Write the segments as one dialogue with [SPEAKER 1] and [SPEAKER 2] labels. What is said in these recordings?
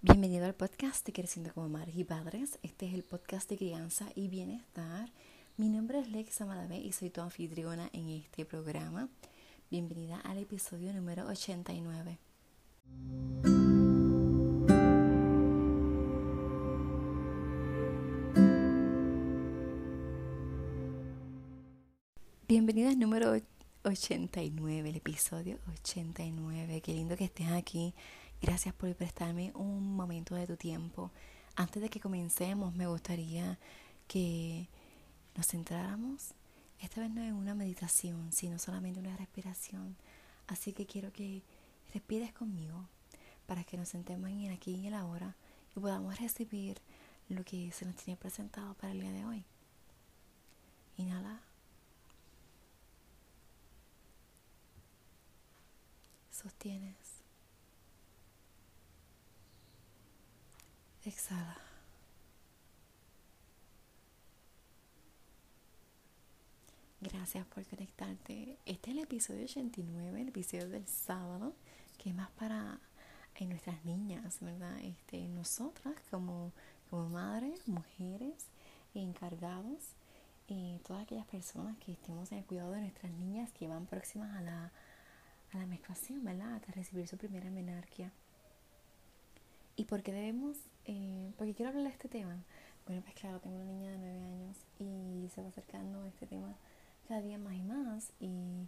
[SPEAKER 1] Bienvenido al podcast de Creciendo como Madres y Padres. Este es el podcast de crianza y bienestar. Mi nombre es Lexa Madame y soy tu anfitriona en este programa. Bienvenida al episodio número 89. Bienvenida al número 89, el episodio 89. Qué lindo que estés aquí Gracias por prestarme un momento de tu tiempo. Antes de que comencemos, me gustaría que nos centráramos, esta vez no en una meditación, sino solamente una respiración. Así que quiero que respires conmigo para que nos sentemos en el aquí y en el ahora y podamos recibir lo que se nos tiene presentado para el día de hoy. Inhala. Sostienes. Exhala. Gracias por conectarte. Este es el episodio 89, el episodio del sábado, que es más para en nuestras niñas, ¿verdad? Este, nosotras como, como madres, mujeres, encargados, y todas aquellas personas que estemos en el cuidado de nuestras niñas que van próximas a la, a la menstruación, ¿verdad? A recibir su primera menarquia. ¿Y por qué debemos eh, porque quiero hablar de este tema. Bueno, pues claro, tengo una niña de 9 años y se va acercando a este tema cada día más y más. Y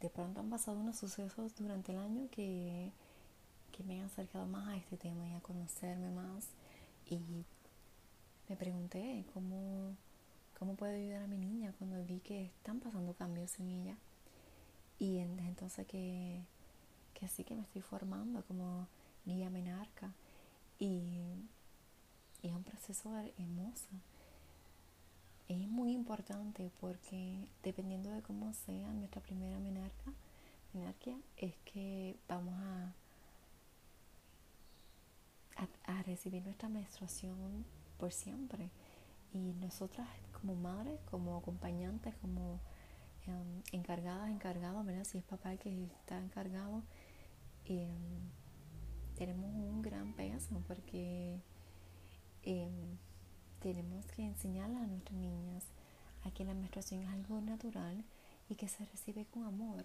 [SPEAKER 1] de pronto han pasado unos sucesos durante el año que, que me han acercado más a este tema y a conocerme más. Y me pregunté cómo, cómo puedo ayudar a mi niña cuando vi que están pasando cambios en ella. Y entonces que, que así que me estoy formando como guía menarca. Y, es un proceso hermoso. Es muy importante porque dependiendo de cómo sea nuestra primera menarca, menarquia, es que vamos a, a, recibir nuestra menstruación por siempre. Y nosotras como madres, como acompañantes, como em, encargadas, encargados, ¿verdad? Si es papá el que está encargado, eh, tenemos un gran peso porque em, tenemos que enseñarle a nuestras niñas a que la menstruación es algo natural y que se recibe con amor.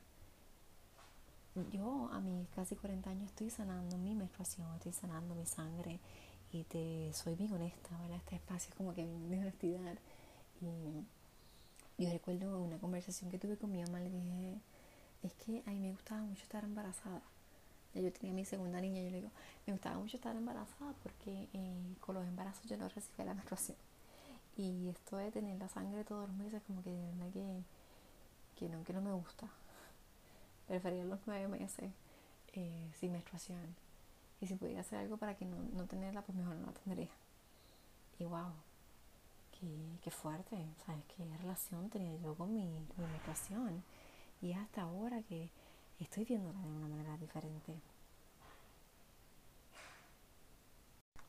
[SPEAKER 1] Yo a mis casi 40 años estoy sanando mi menstruación, estoy sanando mi sangre y te soy bien honesta, ¿verdad? Este espacio es como que de honestidad. Y yo recuerdo una conversación que tuve con mi mamá, le dije, es que a mí me gustaba mucho estar embarazada yo tenía mi segunda niña, yo le digo, me gustaba mucho estar embarazada porque eh, con los embarazos yo no recibía la menstruación. Y esto de tener la sangre todos los meses, como que de verdad que, que, no, me gusta. Prefería los nueve meses eh, sin menstruación. Y si pudiera hacer algo para que no, no tenerla, pues mejor no la tendría. Y wow, qué, qué fuerte, ¿sabes? Qué relación tenía yo con mi, con mi menstruación. Y hasta ahora que estoy viéndola de una manera diferente.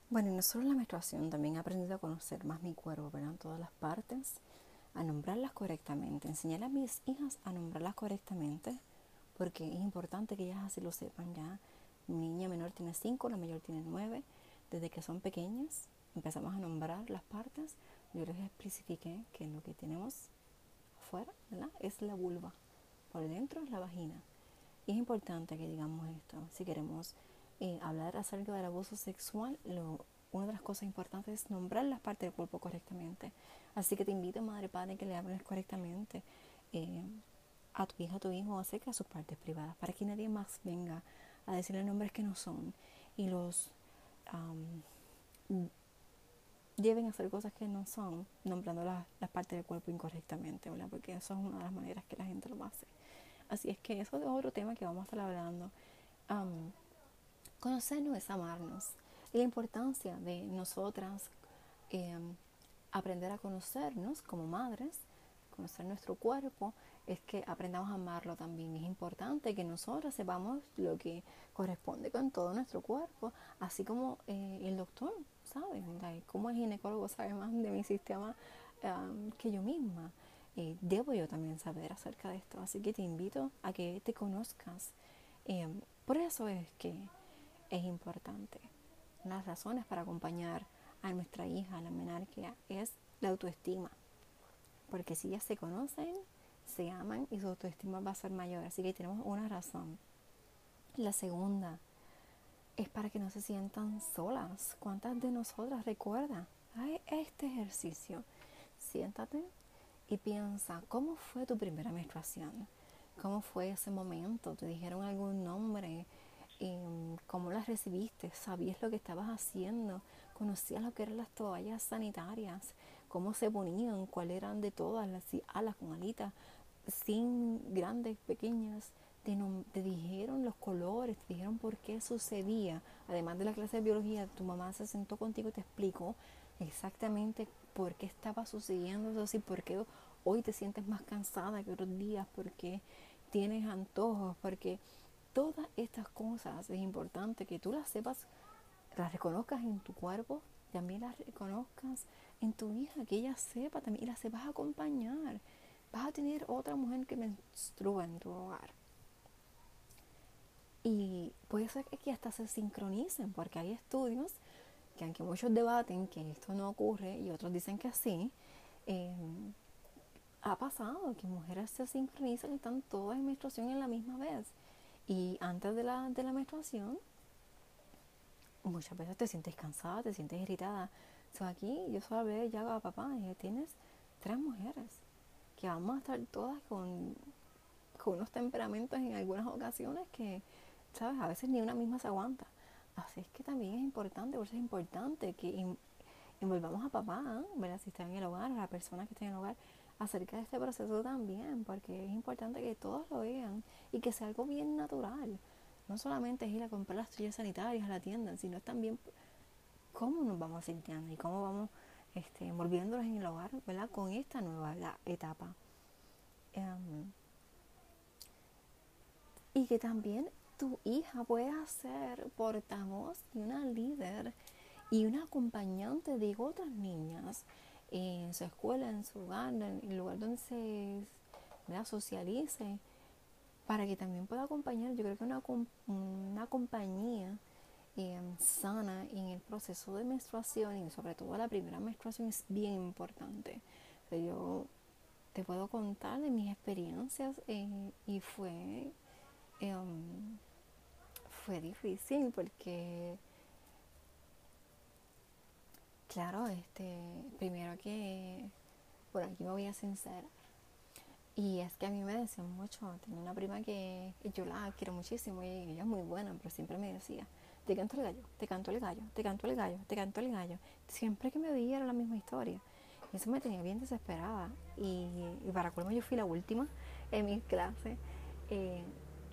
[SPEAKER 1] Bueno, y no solo la menstruación, también he a conocer más mi cuerpo, ¿verdad? Todas las partes, a nombrarlas correctamente, enseñar a mis hijas a nombrarlas correctamente, porque es importante que ellas así lo sepan ya. Mi niña menor tiene 5, la mayor tiene 9. Desde que son pequeñas empezamos a nombrar las partes. Yo les especifiqué que lo que tenemos afuera ¿verdad? es la vulva, por dentro es la vagina. Es importante que digamos esto. Si queremos eh, hablar acerca del abuso sexual, lo, una de las cosas importantes es nombrar las partes del cuerpo correctamente. Así que te invito, madre padre, que le hables correctamente eh, a tu hija, a tu hijo acerca de sus partes privadas, para que nadie más venga a decirle nombres que no son y los lleven a hacer cosas que no son, nombrando las partes del cuerpo incorrectamente, ¿verdad? Porque eso es una de las maneras que la gente lo hace. Así es que eso es otro tema que vamos a estar hablando. conocernos es amarnos. Y la importancia de nosotras em, aprender a conocernos como madres, conocer nuestro cuerpo, es que aprendamos a amarlo también. Es importante que nosotras sepamos lo que corresponde con todo nuestro cuerpo, así como eh, el doctor sabe, como el ginecólogo sabe más de mi sistema que yo misma. Eh, debo yo también saber acerca de esto. Así que te invito a que te conozcas. Em, por eso es que es importante las razones para acompañar a nuestra hija, a la menarquia, es la autoestima. Porque si ellas se conocen, se aman y su autoestima va a ser mayor. Así que tenemos una razón. La segunda es para que no se sientan solas. ¿Cuántas de nosotras recuerdan? este ejercicio. Siéntate y piensa, ¿cómo fue tu primera menstruación? ¿Cómo fue ese momento? ¿Te dijeron algún nombre? Em, ¿Cómo las recibiste? ¿Sabías lo que estabas haciendo? ¿Conocías lo que eran las toallas sanitarias? ¿Cómo se ponían? ¿Cuáles eran de todas? Las alas con alitas, sin grandes, pequeñas. Te, te, dijeron los colores, te dijeron por qué sucedía. Además de la clase de biología, tu mamá se sentó contigo y te explicó exactamente por qué estaba sucediendo eso así, por qué hoy te sientes más cansada que otros días, por qué tienes antojos, porque todas estas cosas es importante que tú las sepas, las reconozcas en tu cuerpo, también las reconozcas en tu hija, que ella sepa también y la sepas acompañar. Vas a tener otra mujer que menstrua en tu hogar. Y puede ser que hasta se sincronicen, porque hay estudios que aunque muchos debaten que esto no ocurre y otros dicen que sí, eh, ha pasado que mujeres se sincronizan y están todas en menstruación en la misma vez. Y antes de la, de la menstruación, muchas veces te sientes cansada, te sientes irritada. So, aquí yo solo ver ya a papá y tienes tres mujeres que vamos a estar todas con, con unos temperamentos en algunas ocasiones que, ¿sabes? A veces ni una misma se aguanta. Así es que también es importante, por eso es importante que envolvamos a papá, ¿verdad? si está en el hogar, a la persona que está en el hogar, acerca de este proceso también, porque es importante que todos lo vean y que sea algo bien natural. No solamente es ir a comprar las toallas sanitarias a la tienda, sino también cómo nos vamos sintiendo y cómo vamos este, envolviéndonos en el hogar, ¿verdad? Con esta nueva etapa. Em, y que también tu hija pueda ser portavoz y una líder y una acompañante de otras niñas en su escuela, en su hogar, en el lugar donde se socialice, para que también pueda acompañar. Yo creo que una, una compañía eh, sana en el proceso de menstruación y sobre todo la primera menstruación es bien importante. yo te puedo contar de mis experiencias eh, y fue em, fue difícil porque, claro, este, primero que, por aquí me voy a sincerar. Y es que a mí me decían mucho, tengo una prima que yo la quiero muchísimo y ella es muy buena, pero siempre me decía, te canto el gallo, te canto el gallo, te canto el gallo, te canto el gallo. Siempre que me veía era la misma historia. Y eso me tenía bien desesperada. Y, para colmo yo fui la última en mi clase. Eh,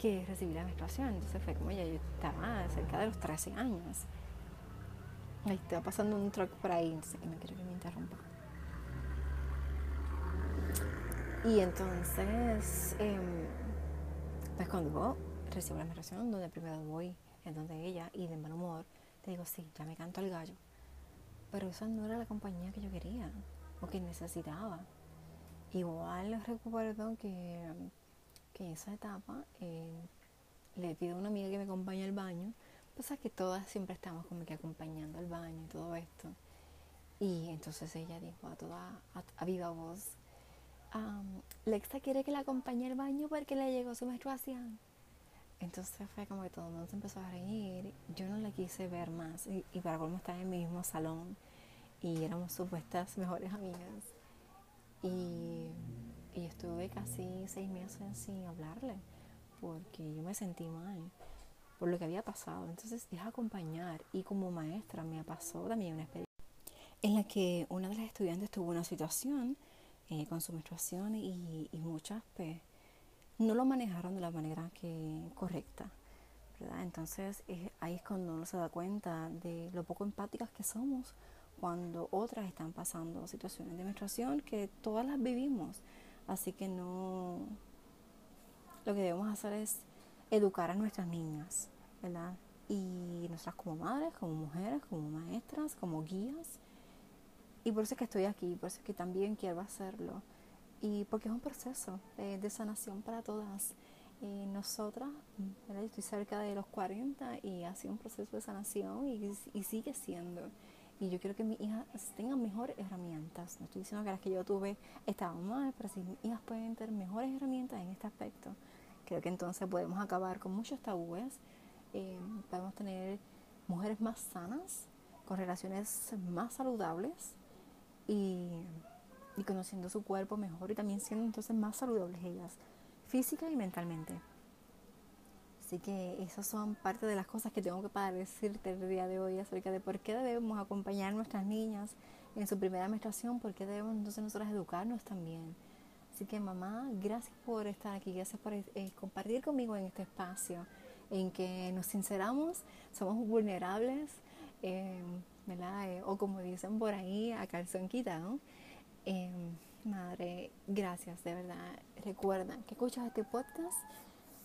[SPEAKER 1] que recibí la menstruación. Entonces fue como ya yo estaba cerca de los 13 años. Ahí estaba pasando un truck por ahí, no que no quiero que me interrumpa. Y entonces, em, pues cuando recibo la menstruación, donde primero voy, en donde ella, y de mal humor, te digo, sí, ya me canto el gallo. Pero esa no era la compañía que yo quería o que necesitaba. Igual recuerdo que que en esa etapa eh, le pido a una amiga que me acompañe al baño, pues que todas siempre estamos como que acompañando al baño y todo esto. Y entonces ella dijo a toda, a, viva voz, Lexa quiere que la acompañe al baño porque le llegó su menstruación. Entonces fue como que todo el mundo se empezó a reír. Yo no la quise ver más. Y, y para colmo estaba en mi mismo salón. Y éramos supuestas mejores amigas. Y y estuve casi seis meses sin hablarle porque yo me sentí mal por lo que había pasado. Entonces es acompañar y como maestra me pasó también una experiencia en la que una de las estudiantes tuvo una situación eh, con su menstruación y, muchas pues, no lo manejaron de la manera que correcta. ¿verdad? Entonces ahí es cuando uno se da cuenta de lo poco empáticas que somos cuando otras están pasando situaciones de menstruación que todas las vivimos Así que no, lo que debemos hacer es educar a nuestras niñas, ¿verdad? Y nosotras como madres, como mujeres, como maestras, como guías. Y por eso es que estoy aquí, por eso es que también quiero hacerlo. Y porque es un proceso de, sanación para todas. eh, nosotras, ¿verdad? estoy cerca de los 40 y ha sido un proceso de sanación y, y sigue siendo. Y yo quiero que mis hijas tengan mejores herramientas. No estoy diciendo que las que yo tuve estaban mal, pero si mis hijas pueden tener mejores herramientas en este aspecto, creo que entonces podemos acabar con muchos tabúes. Eh, podemos tener mujeres más sanas, con relaciones más saludables y, y conociendo su cuerpo mejor y también siendo entonces más saludables ellas, física y mentalmente. Así que esas son parte de las cosas que tengo que decirte el día de hoy acerca de por qué debemos acompañar a nuestras niñas en su primera menstruación, por qué debemos entonces nosotras educarnos también. Así que mamá, gracias por estar aquí, gracias por eh, compartir conmigo en este espacio en que nos sinceramos, somos vulnerables, eh, ¿verdad? Eh, o como dicen por ahí, a calzón quitado. madre, gracias, de verdad. Recuerda que escuchas este podcast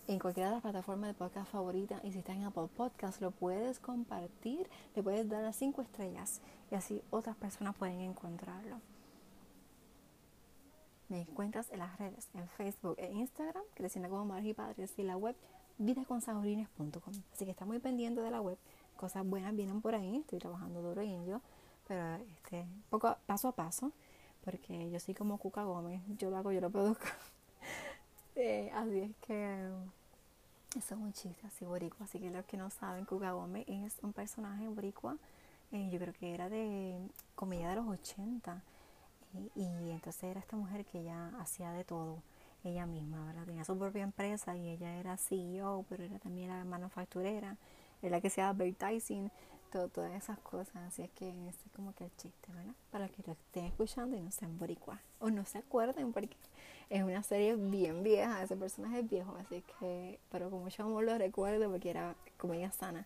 [SPEAKER 1] en cualquiera de las plataformas de podcast favoritas y si estás en Apple Podcast lo puedes compartir, le puedes dar las cinco estrellas y así otras personas pueden encontrarlo. Me encuentras en las redes, en Facebook e Instagram, creciendo como madres y padres y la web vidaconsaurines.com. Así que está muy pendiente de la web, cosas buenas vienen por ahí, estoy trabajando duro en ello, pero este, poco paso a paso, porque yo soy como Cuca Gómez, yo lo hago, yo lo produzco. Eh, así es que eso es un chiste así boricua, así que los que no saben, Gómez es un personaje boricua, eh, yo creo que era de comedia de los 80, y, entonces era esta mujer que ella hacía de todo, ella misma, ¿verdad? Tenía su propia empresa y ella era CEO, pero era también la manufacturera, era la que hacía advertising, todo, todas esas cosas, así es que ese es como que el chiste, ¿verdad? Para que lo estén escuchando y no sean boricua, o no se acuerden porque es una serie bien vieja, ese personaje es viejo, así que, pero como mucho amor lo recuerdo porque era comedia sana.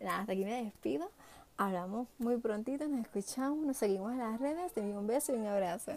[SPEAKER 1] Nada, hasta aquí me despido. Hablamos muy prontito, nos escuchamos, nos seguimos en las redes. Te doy un beso y un abrazo.